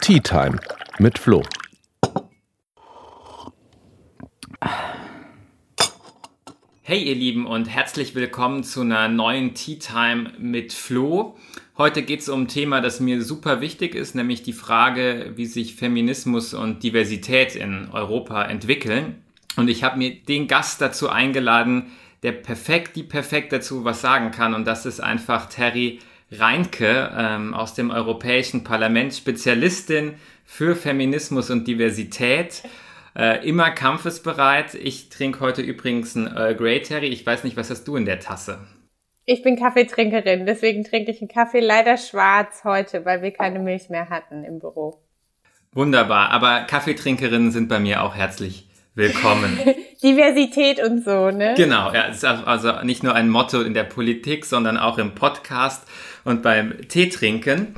Tea Time mit Flo. Hey ihr Lieben und herzlich willkommen zu einer neuen Tea Time mit Flo. Heute geht es um ein Thema, das mir super wichtig ist, nämlich die Frage, wie sich Feminismus und Diversität in Europa entwickeln. Und ich habe mir den Gast dazu eingeladen, der perfekt, die perfekt dazu was sagen kann. Und das ist einfach Terry Reinke ähm, aus dem Europäischen Parlament, Spezialistin für Feminismus und Diversität. Äh, immer kampfesbereit. Ich trinke heute übrigens einen Earl Grey Terry. Ich weiß nicht, was hast du in der Tasse? Ich bin Kaffeetrinkerin, deswegen trinke ich einen Kaffee leider schwarz heute, weil wir keine Milch mehr hatten im Büro. Wunderbar, aber Kaffeetrinkerinnen sind bei mir auch herzlich willkommen. Diversität und so, ne? Genau, ja, ist also nicht nur ein Motto in der Politik, sondern auch im Podcast und beim Teetrinken.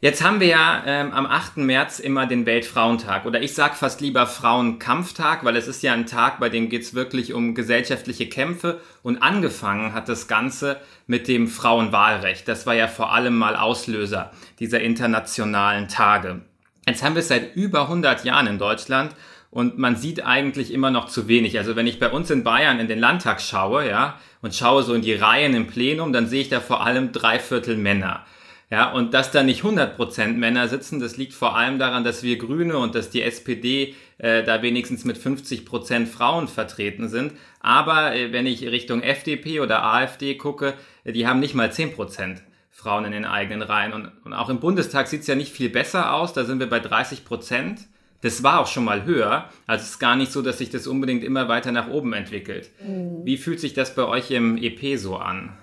Jetzt haben wir ja ähm, am 8. März immer den Weltfrauentag oder ich sag fast lieber Frauenkampftag, weil es ist ja ein Tag, bei dem geht's wirklich um gesellschaftliche Kämpfe und angefangen hat das Ganze mit dem Frauenwahlrecht. Das war ja vor allem mal Auslöser dieser internationalen Tage. Jetzt haben wir es seit über 100 Jahren in Deutschland und man sieht eigentlich immer noch zu wenig. Also wenn ich bei uns in Bayern in den Landtag schaue, ja, und schaue so in die Reihen im Plenum, dann sehe ich da vor allem drei Viertel Männer. Ja, und dass da nicht 100% Männer sitzen, das liegt vor allem daran, dass wir Grüne und dass die SPD äh, da wenigstens mit 50% Frauen vertreten sind. Aber äh, wenn ich Richtung FDP oder AfD gucke, äh, die haben nicht mal 10% Frauen in den eigenen Reihen. Und, und auch im Bundestag sieht's ja nicht viel besser aus, da sind wir bei 30%. Das war auch schon mal höher. Also es ist gar nicht so, dass sich das unbedingt immer weiter nach oben entwickelt. Mhm. Wie fühlt sich das bei euch im EP so an?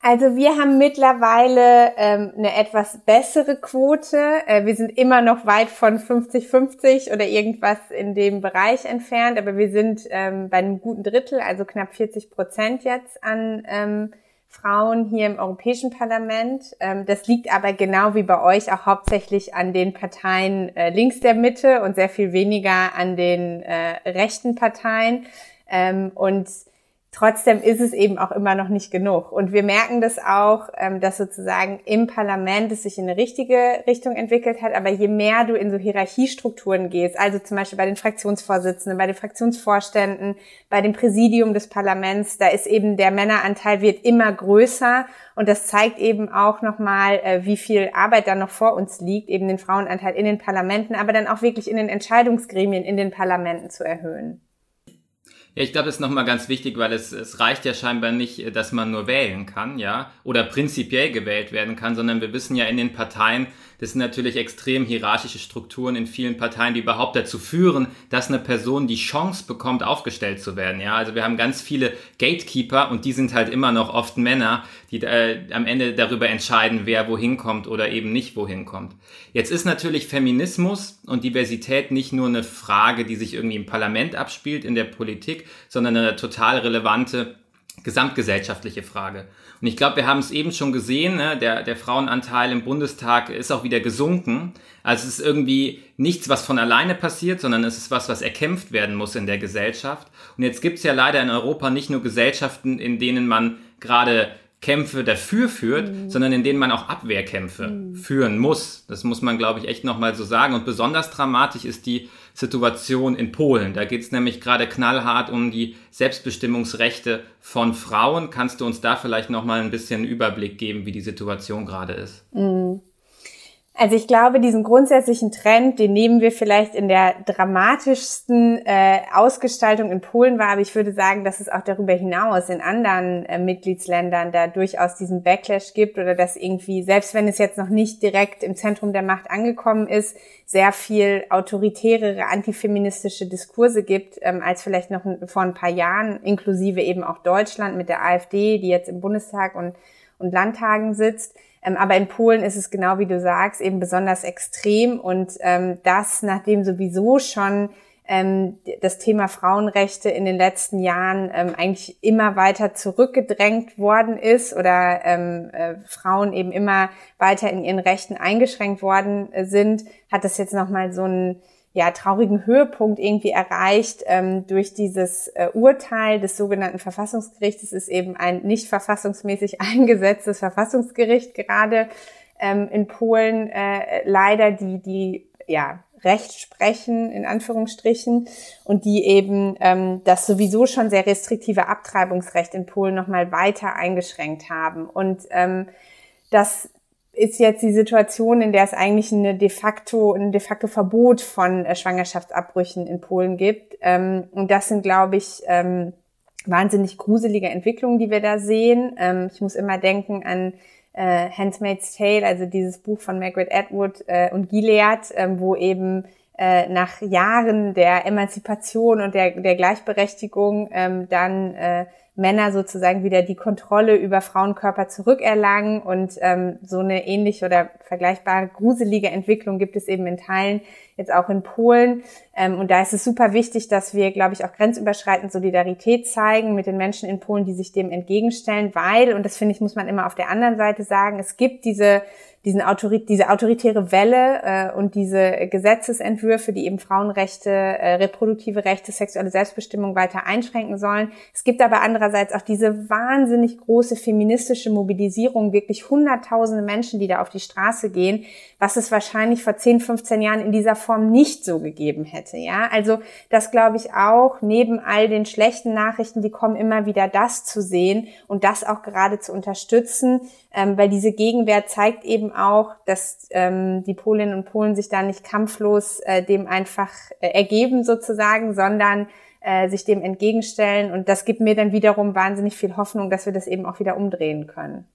Also wir haben mittlerweile ähm, eine etwas bessere Quote. Äh, wir sind immer noch weit von 50-50 oder irgendwas in dem Bereich entfernt, aber wir sind ähm, bei einem guten Drittel, also knapp 40 Prozent jetzt an ähm, Frauen hier im Europäischen Parlament. Ähm, das liegt aber genau wie bei euch auch hauptsächlich an den Parteien äh, links der Mitte und sehr viel weniger an den äh, rechten Parteien. Ähm, und Trotzdem ist es eben auch immer noch nicht genug. Und wir merken das auch, ähm, dass sozusagen im Parlament es sich in eine richtige Richtung entwickelt hat. Aber je mehr du in so Hierarchiestrukturen gehst, also zum Beispiel bei den Fraktionsvorsitzenden, bei den Fraktionsvorständen, bei dem Präsidium des Parlaments, da ist eben der Männeranteil wird immer größer. Und das zeigt eben auch nochmal, äh, wie viel Arbeit da noch vor uns liegt, eben den Frauenanteil in den Parlamenten, aber dann auch wirklich in den Entscheidungsgremien in den Parlamenten zu erhöhen. Ja, ich glaube, das ist nochmal ganz wichtig, weil es, es reicht ja scheinbar nicht, dass man nur wählen kann, ja, oder prinzipiell gewählt werden kann, sondern wir wissen ja in den Parteien, das sind natürlich extrem hierarchische Strukturen in vielen Parteien, die überhaupt dazu führen, dass eine Person die Chance bekommt, aufgestellt zu werden. Ja, also wir haben ganz viele Gatekeeper und die sind halt immer noch oft Männer, die äh, am Ende darüber entscheiden, wer wohin kommt oder eben nicht wohin kommt. Jetzt ist natürlich Feminismus und Diversität nicht nur eine Frage, die sich irgendwie im Parlament abspielt, in der Politik, sondern eine total relevante gesamtgesellschaftliche Frage. Und ich glaube, wir haben es eben schon gesehen, ne? der, der Frauenanteil im Bundestag ist auch wieder gesunken. Also es ist irgendwie nichts, was von alleine passiert, sondern es ist was, was erkämpft werden muss in der Gesellschaft. Und jetzt gibt es ja leider in Europa nicht nur Gesellschaften, in denen man gerade Kämpfe dafür führt, mhm. sondern in denen man auch Abwehrkämpfe mhm. führen muss. Das muss man, glaube ich, echt nochmal so sagen. Und besonders dramatisch ist die Situation in Polen. Da geht es nämlich gerade knallhart um die Selbstbestimmungsrechte von Frauen. Kannst du uns da vielleicht nochmal ein bisschen Überblick geben, wie die Situation gerade ist? Mhm. Also ich glaube, diesen grundsätzlichen Trend, den nehmen wir vielleicht in der dramatischsten äh, Ausgestaltung in Polen wahr, aber ich würde sagen, dass es auch darüber hinaus in anderen äh, Mitgliedsländern da durchaus diesen Backlash gibt oder dass irgendwie, selbst wenn es jetzt noch nicht direkt im Zentrum der Macht angekommen ist, sehr viel autoritärere antifeministische Diskurse gibt, ähm, als vielleicht noch vor ein paar Jahren, inklusive eben auch Deutschland mit der AfD, die jetzt im Bundestag und, und Landtagen sitzt. Ähm, aber in Polen ist es genau wie du sagst, eben besonders extrem. Und ähm, das, nachdem sowieso schon ähm, das Thema Frauenrechte in den letzten Jahren ähm, eigentlich immer weiter zurückgedrängt worden ist oder ähm, äh, Frauen eben immer weiter in ihren Rechten eingeschränkt worden äh, sind, hat das jetzt nochmal so ein ja, traurigen Höhepunkt irgendwie erreicht ähm, durch dieses äh, Urteil des sogenannten Verfassungsgerichts. Es ist eben ein nicht verfassungsmäßig eingesetztes Verfassungsgericht gerade ähm, in Polen äh, leider, die, die ja, Recht sprechen, in Anführungsstrichen, und die eben ähm, das sowieso schon sehr restriktive Abtreibungsrecht in Polen nochmal weiter eingeschränkt haben. Und ähm, das ist jetzt die Situation, in der es eigentlich eine de facto, ein de facto Verbot von äh, Schwangerschaftsabbrüchen in Polen gibt. Ähm, und das sind, glaube ich, ähm, wahnsinnig gruselige Entwicklungen, die wir da sehen. Ähm, ich muss immer denken an äh, Handmaid's Tale, also dieses Buch von Margaret Atwood äh, und Gilead, wo eben äh, nach Jahren der Emanzipation und der, der Gleichberechtigung dann Männer sozusagen wieder die Kontrolle über Frauenkörper zurückerlangen und ähm, so eine ähnliche oder vergleichbare gruselige Entwicklung gibt es eben in Teilen jetzt auch in Polen. Ähm, und da ist es super wichtig, dass wir, glaube ich, auch grenzüberschreitend Solidarität zeigen mit den Menschen in Polen, die sich dem entgegenstellen, weil, und das finde ich, muss man immer auf der anderen Seite sagen, es gibt diese diesen Autori diese autoritäre Welle äh, und diese Gesetzesentwürfe, die eben Frauenrechte, äh, reproduktive Rechte, sexuelle Selbstbestimmung weiter einschränken sollen. Es gibt aber andererseits auch diese wahnsinnig große feministische Mobilisierung, wirklich hunderttausende Menschen, die da auf die Straße gehen, was es wahrscheinlich vor 10, 15 Jahren in dieser Form nicht so gegeben hätte. Ja, also das glaube ich auch, neben all den schlechten Nachrichten, die kommen, immer wieder das zu sehen und das auch gerade zu unterstützen, ähm, weil diese Gegenwehr zeigt eben auch, dass ähm, die Polinnen und Polen sich da nicht kampflos äh, dem einfach äh, ergeben sozusagen, sondern äh, sich dem entgegenstellen. Und das gibt mir dann wiederum wahnsinnig viel Hoffnung, dass wir das eben auch wieder umdrehen können.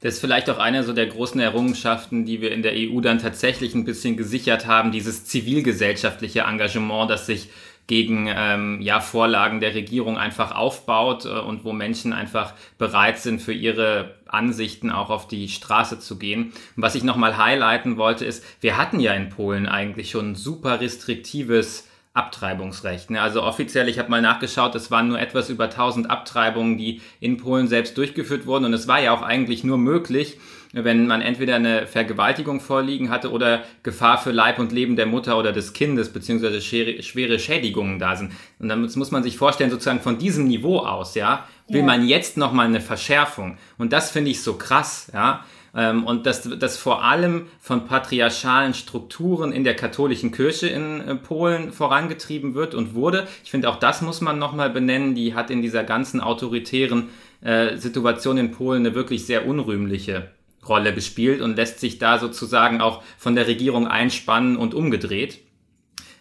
Das ist vielleicht auch eine so der großen Errungenschaften, die wir in der EU dann tatsächlich ein bisschen gesichert haben, dieses zivilgesellschaftliche Engagement, das sich gegen ähm, ja, Vorlagen der Regierung einfach aufbaut äh, und wo Menschen einfach bereit sind, für ihre Ansichten auch auf die Straße zu gehen. Und was ich nochmal highlighten wollte, ist, wir hatten ja in Polen eigentlich schon ein super restriktives Abtreibungsrecht. Ne? Also offiziell, ich habe mal nachgeschaut, es waren nur etwas über 1000 Abtreibungen, die in Polen selbst durchgeführt wurden. Und es war ja auch eigentlich nur möglich, wenn man entweder eine Vergewaltigung vorliegen hatte oder Gefahr für Leib und Leben der Mutter oder des Kindes, beziehungsweise schwere Schädigungen da sind. Und dann muss man sich vorstellen, sozusagen von diesem Niveau aus, ja, will ja. man jetzt nochmal eine Verschärfung. Und das finde ich so krass, ja. Ähm, und dass das vor allem von patriarchalen Strukturen in der katholischen Kirche in äh, Polen vorangetrieben wird und wurde. Ich finde, auch das muss man nochmal benennen. Die hat in dieser ganzen autoritären äh, Situation in Polen eine wirklich sehr unrühmliche Rolle gespielt und lässt sich da sozusagen auch von der Regierung einspannen und umgedreht.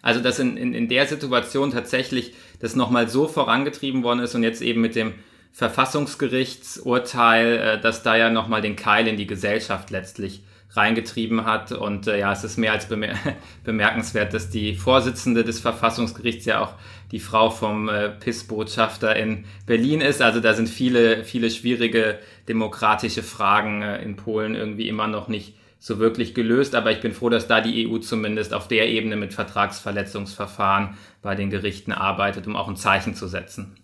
Also dass in, in, in der Situation tatsächlich das nochmal so vorangetrieben worden ist und jetzt eben mit dem Verfassungsgerichtsurteil, äh, dass da ja nochmal den Keil in die Gesellschaft letztlich reingetrieben hat. Und äh, ja, es ist mehr als bemer bemerkenswert, dass die Vorsitzende des Verfassungsgerichts ja auch die Frau vom äh, PIS-Botschafter in Berlin ist. Also da sind viele, viele schwierige demokratische Fragen äh, in Polen irgendwie immer noch nicht so wirklich gelöst. Aber ich bin froh, dass da die EU zumindest auf der Ebene mit Vertragsverletzungsverfahren bei den Gerichten arbeitet, um auch ein Zeichen zu setzen.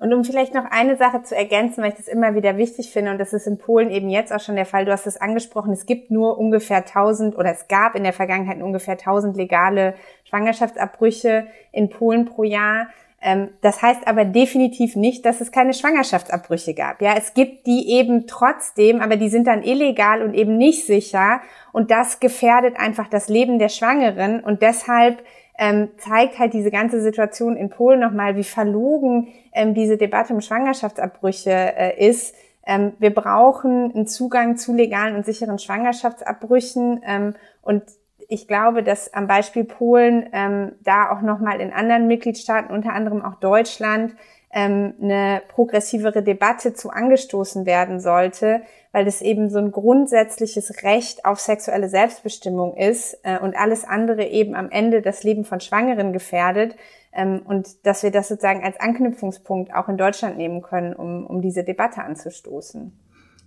Und um vielleicht noch eine Sache zu ergänzen, weil ich das immer wieder wichtig finde, und das ist in Polen eben jetzt auch schon der Fall, du hast es angesprochen, es gibt nur ungefähr 1000 oder es gab in der Vergangenheit ungefähr 1000 legale Schwangerschaftsabbrüche in Polen pro Jahr. Ähm, das heißt aber definitiv nicht, dass es keine Schwangerschaftsabbrüche gab. Ja, es gibt die eben trotzdem, aber die sind dann illegal und eben nicht sicher. Und das gefährdet einfach das Leben der Schwangeren. Und deshalb ähm, zeigt halt diese ganze Situation in Polen nochmal, wie verlogen ähm, diese Debatte um Schwangerschaftsabbrüche äh, ist. Ähm, wir brauchen einen Zugang zu legalen und sicheren Schwangerschaftsabbrüchen ähm, und ich glaube, dass am Beispiel Polen ähm, da auch nochmal in anderen Mitgliedstaaten, unter anderem auch Deutschland, ähm, eine progressivere Debatte zu angestoßen werden sollte, weil das eben so ein grundsätzliches Recht auf sexuelle Selbstbestimmung ist äh, und alles andere eben am Ende das Leben von Schwangeren gefährdet. Ähm, und dass wir das sozusagen als Anknüpfungspunkt auch in Deutschland nehmen können, um, um diese Debatte anzustoßen.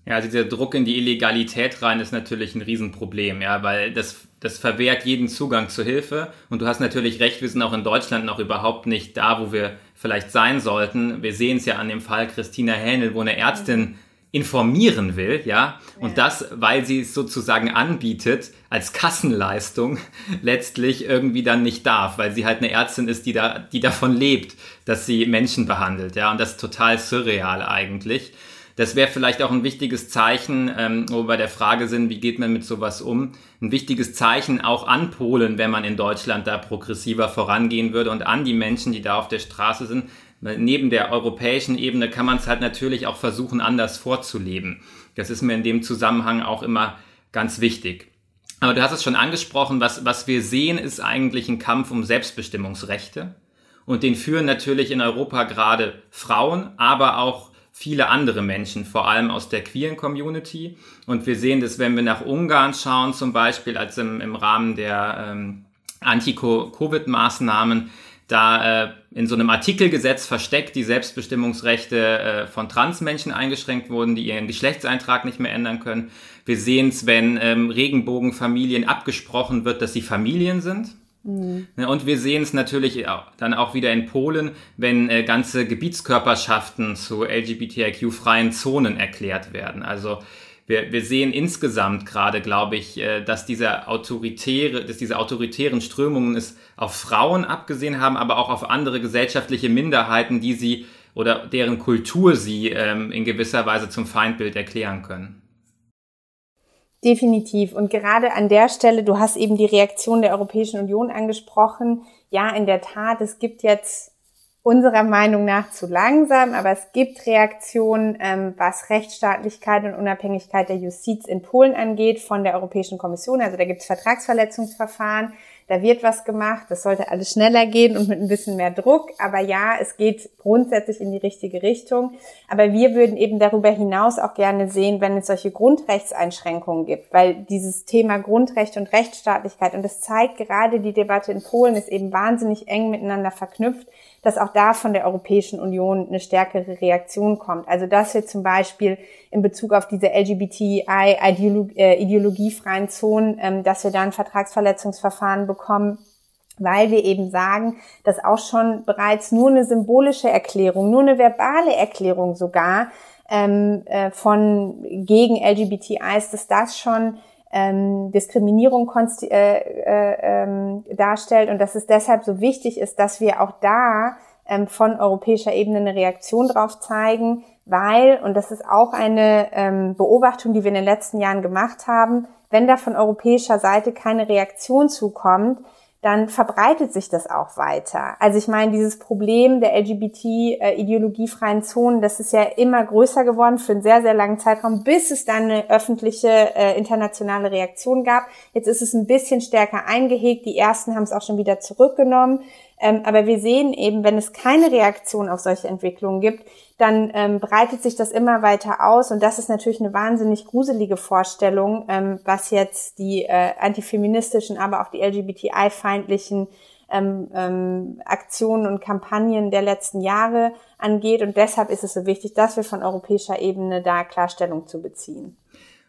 Ja, also dieser Druck in die Illegalität rein ist natürlich ein Riesenproblem, ja, weil das, das verwehrt jeden Zugang zur Hilfe. Und du hast natürlich recht, wir sind auch in Deutschland noch überhaupt nicht da, wo wir vielleicht sein sollten. Wir sehen es ja an dem Fall Christina Hähnel, wo eine Ärztin informieren will, ja, und das, weil sie es sozusagen anbietet, als Kassenleistung letztlich irgendwie dann nicht darf, weil sie halt eine Ärztin ist, die da, die davon lebt, dass sie Menschen behandelt, ja, und das ist total surreal eigentlich. Das wäre vielleicht auch ein wichtiges Zeichen, ähm, wo wir bei der Frage sind, wie geht man mit sowas um? Ein wichtiges Zeichen auch an Polen, wenn man in Deutschland da progressiver vorangehen würde und an die Menschen, die da auf der Straße sind, neben der europäischen Ebene kann man es halt natürlich auch versuchen, anders vorzuleben. Das ist mir in dem Zusammenhang auch immer ganz wichtig. Aber du hast es schon angesprochen, was, was wir sehen, ist eigentlich ein Kampf um Selbstbestimmungsrechte. Und den führen natürlich in Europa gerade Frauen, aber auch viele andere Menschen, vor allem aus der queeren Community. Und wir sehen das, wenn wir nach Ungarn schauen, zum Beispiel, als im, im Rahmen der ähm, Anti-Covid-Maßnahmen da äh, in so einem Artikelgesetz versteckt die Selbstbestimmungsrechte äh, von Transmenschen eingeschränkt wurden, die ihren Geschlechtseintrag nicht mehr ändern können. Wir sehen es, wenn ähm, Regenbogenfamilien abgesprochen wird, dass sie Familien sind. Mhm. Und wir sehen es natürlich dann auch wieder in Polen, wenn äh, ganze Gebietskörperschaften zu LGBTIQ-freien Zonen erklärt werden. Also wir, wir sehen insgesamt gerade, glaube ich, äh, dass diese autoritäre, dass diese autoritären Strömungen es auf Frauen abgesehen haben, aber auch auf andere gesellschaftliche Minderheiten, die sie oder deren Kultur sie ähm, in gewisser Weise zum Feindbild erklären können. Definitiv. Und gerade an der Stelle, du hast eben die Reaktion der Europäischen Union angesprochen. Ja, in der Tat, es gibt jetzt unserer Meinung nach zu langsam, aber es gibt Reaktionen, ähm, was Rechtsstaatlichkeit und Unabhängigkeit der Justiz in Polen angeht von der Europäischen Kommission. Also da gibt es Vertragsverletzungsverfahren, da wird was gemacht, das sollte alles schneller gehen und mit ein bisschen mehr Druck. Aber ja, es geht grundsätzlich in die richtige Richtung. Aber wir würden eben darüber hinaus auch gerne sehen, wenn es solche Grundrechtseinschränkungen gibt, weil dieses Thema Grundrechte und Rechtsstaatlichkeit, und das zeigt gerade die Debatte in Polen, ist eben wahnsinnig eng miteinander verknüpft dass auch da von der Europäischen Union eine stärkere Reaktion kommt. Also dass wir zum Beispiel in Bezug auf diese LGBTI-ideologiefreien äh, Zonen, ähm, dass wir da ein Vertragsverletzungsverfahren bekommen, weil wir eben sagen, dass auch schon bereits nur eine symbolische Erklärung, nur eine verbale Erklärung sogar ähm, äh, von gegen LGBTIs, dass das schon ähm, Diskriminierung äh, äh, ähm, darstellt und dass es deshalb so wichtig ist, dass wir auch da ähm, von europäischer Ebene eine Reaktion drauf zeigen, weil, und das ist auch eine ähm, Beobachtung, die wir in den letzten Jahren gemacht haben, wenn da von europäischer Seite keine Reaktion zukommt, dann verbreitet sich das auch weiter. Also ich meine, dieses Problem der LGBT-ideologiefreien äh, Zonen, das ist ja immer größer geworden für einen sehr, sehr langen Zeitraum, bis es dann eine öffentliche äh, internationale Reaktion gab. Jetzt ist es ein bisschen stärker eingehegt. Die ersten haben es auch schon wieder zurückgenommen. Ähm, aber wir sehen eben, wenn es keine Reaktion auf solche Entwicklungen gibt, dann ähm, breitet sich das immer weiter aus. Und das ist natürlich eine wahnsinnig gruselige Vorstellung, ähm, was jetzt die äh, antifeministischen, aber auch die LGBTI-feindlichen ähm, ähm, Aktionen und Kampagnen der letzten Jahre angeht. Und deshalb ist es so wichtig, dass wir von europäischer Ebene da Klarstellung zu beziehen.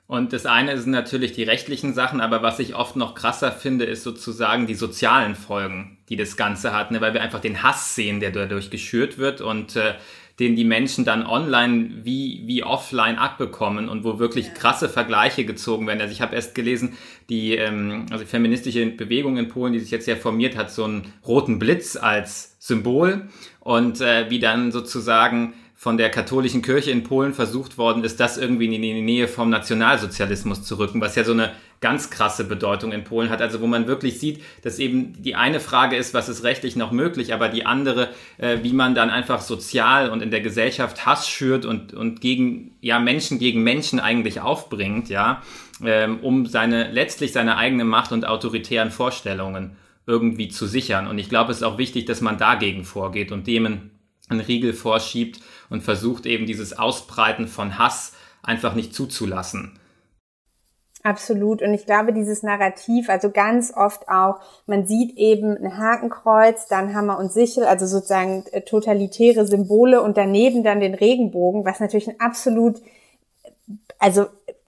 Und das eine sind natürlich die rechtlichen Sachen, aber was ich oft noch krasser finde, ist sozusagen die sozialen Folgen, die das Ganze hat, ne? weil wir einfach den Hass sehen, der dadurch geschürt wird und äh, den die Menschen dann online wie, wie offline abbekommen und wo wirklich krasse Vergleiche gezogen werden. Also ich habe erst gelesen, die ähm, also feministische Bewegung in Polen, die sich jetzt ja formiert hat, so einen roten Blitz als Symbol und äh, wie dann sozusagen von der katholischen Kirche in Polen versucht worden ist, das irgendwie in die Nähe vom Nationalsozialismus zu rücken, was ja so eine ganz krasse Bedeutung in Polen hat. Also wo man wirklich sieht, dass eben die eine Frage ist, was ist rechtlich noch möglich, aber die andere, äh, wie man dann einfach sozial und in der Gesellschaft Hass schürt und, und gegen, ja, Menschen gegen Menschen eigentlich aufbringt, ja, ähm, um seine, letztlich seine eigene Macht und autoritären Vorstellungen irgendwie zu sichern. Und ich glaube, es ist auch wichtig, dass man dagegen vorgeht und dem einen Riegel vorschiebt und versucht eben dieses Ausbreiten von Hass einfach nicht zuzulassen. Absolut. Und ich glaube, dieses Narrativ, also ganz oft auch, man sieht eben ein Hakenkreuz, dann Hammer und Sichel, also sozusagen äh, totalitäre Symbole und daneben dann den Regenbogen, was natürlich ein absolut, also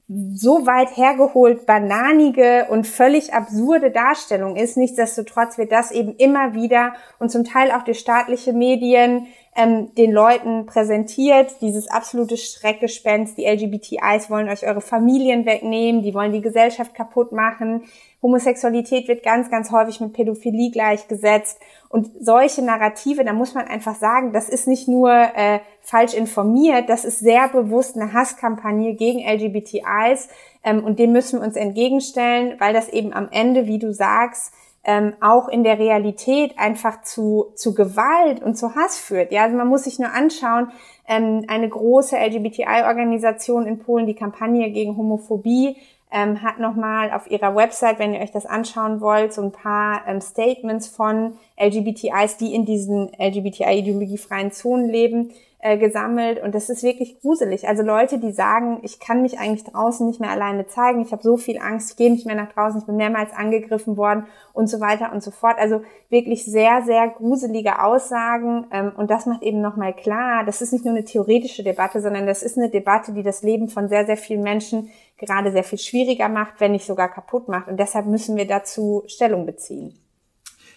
so weit hergeholt bananige und völlig absurde Darstellung ist. Nichtsdestotrotz wird das eben immer wieder und zum Teil auch durch staatliche Medien ähm, den Leuten präsentiert, dieses absolute Schreckgespenst, die LGBTIs wollen euch eure Familien wegnehmen, die wollen die Gesellschaft kaputt machen, Homosexualität wird ganz, ganz häufig mit Pädophilie gleichgesetzt. Und solche Narrative, da muss man einfach sagen, das ist nicht nur äh, falsch informiert, das ist sehr bewusst eine Hasskampagne gegen LGBTIs ähm, und dem müssen wir uns entgegenstellen, weil das eben am Ende, wie du sagst, ähm, auch in der Realität einfach zu, zu Gewalt und zu Hass führt. Ja, also man muss sich nur anschauen, ähm, eine große LGBTI-Organisation in Polen, die Kampagne gegen Homophobie, ähm, hat nochmal auf ihrer Website, wenn ihr euch das anschauen wollt, so ein paar ähm, Statements von LGBTIs, die in diesen LGBTI-ideologiefreien Zonen leben, äh, gesammelt und das ist wirklich gruselig. Also Leute, die sagen, ich kann mich eigentlich draußen nicht mehr alleine zeigen, ich habe so viel Angst, ich gehe nicht mehr nach draußen, ich bin mehrmals angegriffen worden und so weiter und so fort. Also wirklich sehr, sehr gruselige Aussagen ähm, und das macht eben nochmal klar, das ist nicht nur eine theoretische Debatte, sondern das ist eine Debatte, die das Leben von sehr, sehr vielen Menschen gerade sehr viel schwieriger macht, wenn nicht sogar kaputt macht und deshalb müssen wir dazu Stellung beziehen.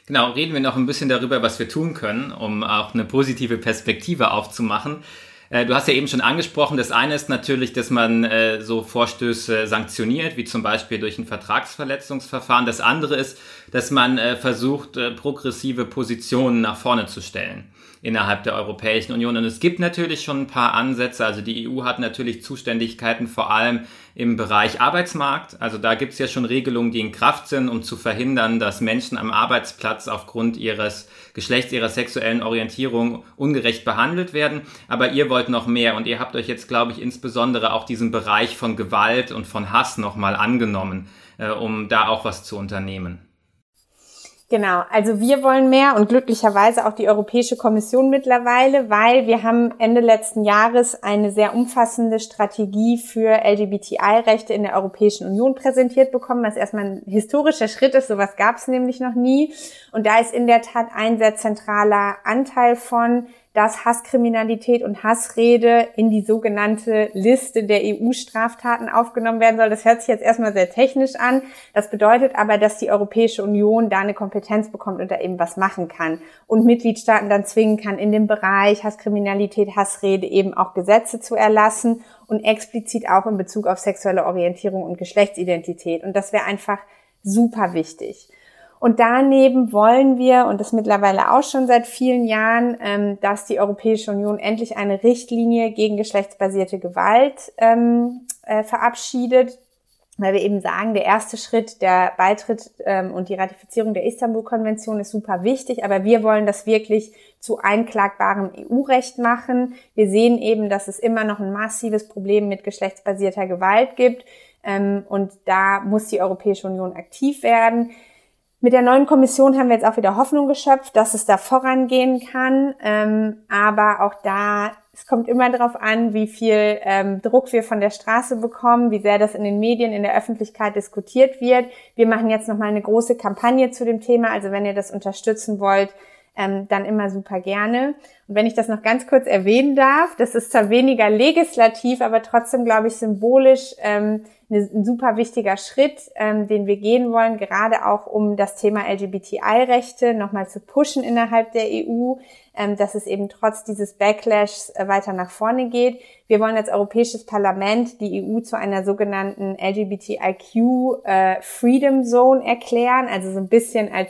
Genau, reden wir noch ein bisschen darüber, was wir tun können, um auch eine positive Perspektive aufzumachen. Äh, du hast ja eben schon angesprochen, das eine ist natürlich, dass man äh, so Vorstöße sanktioniert, wie zum Beispiel durch ein Vertragsverletzungsverfahren. Das andere ist, dass man äh, versucht, progressive Positionen nach vorne zu stellen innerhalb der Europäischen Union. Und es gibt natürlich schon ein paar Ansätze. Also die EU hat natürlich Zuständigkeiten vor allem im Bereich Arbeitsmarkt. Also da gibt es ja schon Regelungen, die in Kraft sind, um zu verhindern, dass Menschen am Arbeitsplatz aufgrund ihres Geschlechts, ihrer sexuellen Orientierung ungerecht behandelt werden. Aber ihr wollt noch mehr und ihr habt euch jetzt, glaube ich, insbesondere auch diesen Bereich von Gewalt und von Hass nochmal angenommen, äh, um da auch was zu unternehmen. Genau, also wir wollen mehr und glücklicherweise auch die Europäische Kommission mittlerweile, weil wir haben Ende letzten Jahres eine sehr umfassende Strategie für LGBTI-Rechte in der Europäischen Union präsentiert bekommen, was erstmal ein historischer Schritt ist, sowas gab es nämlich noch nie. Und da ist in der Tat ein sehr zentraler Anteil von, dass Hasskriminalität und Hassrede in die sogenannte Liste der EU-Straftaten aufgenommen werden soll. Das hört sich jetzt erstmal sehr technisch an. Das bedeutet aber, dass die Europäische Union da eine Kompetenz bekommt und da eben was machen kann und Mitgliedstaaten dann zwingen kann, in dem Bereich Hasskriminalität, Hassrede eben auch Gesetze zu erlassen und explizit auch in Bezug auf sexuelle Orientierung und Geschlechtsidentität. Und das wäre einfach super wichtig. Und daneben wollen wir, und das mittlerweile auch schon seit vielen Jahren, ähm, dass die Europäische Union endlich eine Richtlinie gegen geschlechtsbasierte Gewalt ähm, äh, verabschiedet, weil wir eben sagen, der erste Schritt, der Beitritt ähm, und die Ratifizierung der Istanbul-Konvention ist super wichtig, aber wir wollen das wirklich zu einklagbarem EU-Recht machen. Wir sehen eben, dass es immer noch ein massives Problem mit geschlechtsbasierter Gewalt gibt. Und da muss die Europäische Union aktiv werden. Mit der neuen Kommission haben wir jetzt auch wieder Hoffnung geschöpft, dass es da vorangehen kann. Ähm, aber auch da, es kommt immer darauf an, wie viel ähm, Druck wir von der Straße bekommen, wie sehr das in den Medien, in der Öffentlichkeit diskutiert wird. Wir machen jetzt nochmal eine große Kampagne zu dem Thema. Also wenn ihr das unterstützen wollt, ähm, dann immer super gerne. Und wenn ich das noch ganz kurz erwähnen darf, das ist zwar weniger legislativ, aber trotzdem, glaube ich, symbolisch ähm, ein super wichtiger Schritt, ähm, den wir gehen wollen, gerade auch um das Thema LGBTI-Rechte nochmal zu pushen innerhalb der EU, ähm, dass es eben trotz dieses Backlashs äh, weiter nach vorne geht. Wir wollen als Europäisches Parlament die EU zu einer sogenannten LGBTIQ äh, Zone erklären, also so ein bisschen als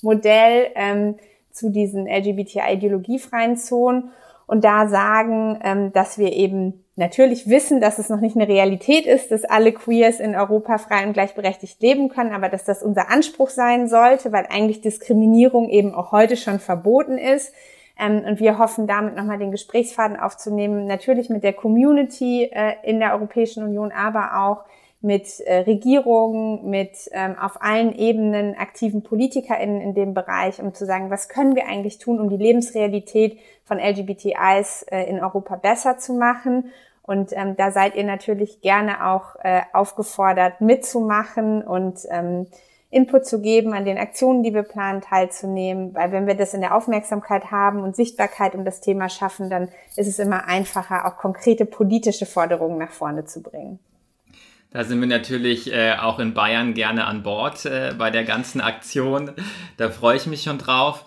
Gegenmodell ähm, zu diesen LGBTI-ideologiefreien Zonen und da sagen, ähm, dass wir eben natürlich wissen, dass es noch nicht eine Realität ist, dass alle Queers in Europa frei und gleichberechtigt leben können, aber dass das unser Anspruch sein sollte, weil eigentlich Diskriminierung eben auch heute schon verboten ist. Ähm, und wir hoffen damit nochmal den Gesprächsfaden aufzunehmen, natürlich mit der Community äh, in der Europäischen Union, aber auch mit äh, Regierungen, mit ähm, auf allen Ebenen aktiven PolitikerInnen in dem Bereich, um zu sagen, was können wir eigentlich tun, um die Lebensrealität von LGBTIs äh, in Europa besser zu machen. Und ähm, da seid ihr natürlich gerne auch äh, aufgefordert, mitzumachen und ähm, Input zu geben, an den Aktionen, die wir planen, teilzunehmen. Weil wenn wir das in der Aufmerksamkeit haben und Sichtbarkeit um das Thema schaffen, dann ist es immer einfacher, auch konkrete politische Forderungen nach vorne zu bringen. Da sind wir natürlich äh, auch in Bayern gerne an Bord äh, bei der ganzen Aktion. Da freue ich mich schon drauf.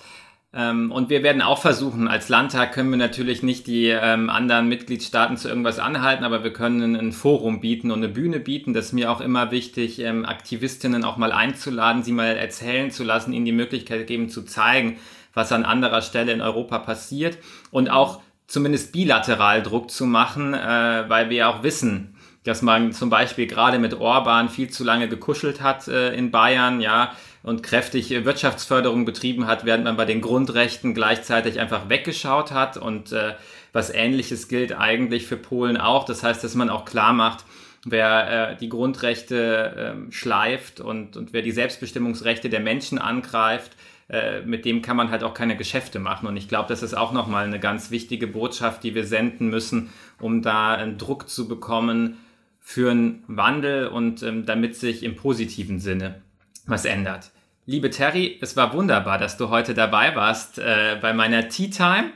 Ähm, und wir werden auch versuchen, als Landtag können wir natürlich nicht die ähm, anderen Mitgliedstaaten zu irgendwas anhalten, aber wir können ein Forum bieten und eine Bühne bieten. Das ist mir auch immer wichtig, ähm, Aktivistinnen auch mal einzuladen, sie mal erzählen zu lassen, ihnen die Möglichkeit geben zu zeigen, was an anderer Stelle in Europa passiert und auch zumindest bilateral Druck zu machen, äh, weil wir auch wissen, dass man zum Beispiel gerade mit Orban viel zu lange gekuschelt hat äh, in Bayern, ja, und kräftig Wirtschaftsförderung betrieben hat, während man bei den Grundrechten gleichzeitig einfach weggeschaut hat. Und äh, was ähnliches gilt eigentlich für Polen auch. Das heißt, dass man auch klar macht, wer äh, die Grundrechte äh, schleift und, und wer die Selbstbestimmungsrechte der Menschen angreift, äh, mit dem kann man halt auch keine Geschäfte machen. Und ich glaube, das ist auch nochmal eine ganz wichtige Botschaft, die wir senden müssen, um da einen Druck zu bekommen für einen Wandel und ähm, damit sich im positiven Sinne was ändert. Liebe Terry, es war wunderbar, dass du heute dabei warst äh, bei meiner Tea Time.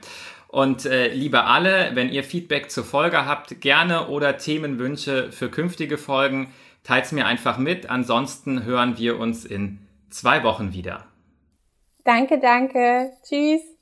Und äh, liebe alle, wenn ihr Feedback zur Folge habt, gerne oder Themenwünsche für künftige Folgen, teilt es mir einfach mit. Ansonsten hören wir uns in zwei Wochen wieder. Danke, danke. Tschüss.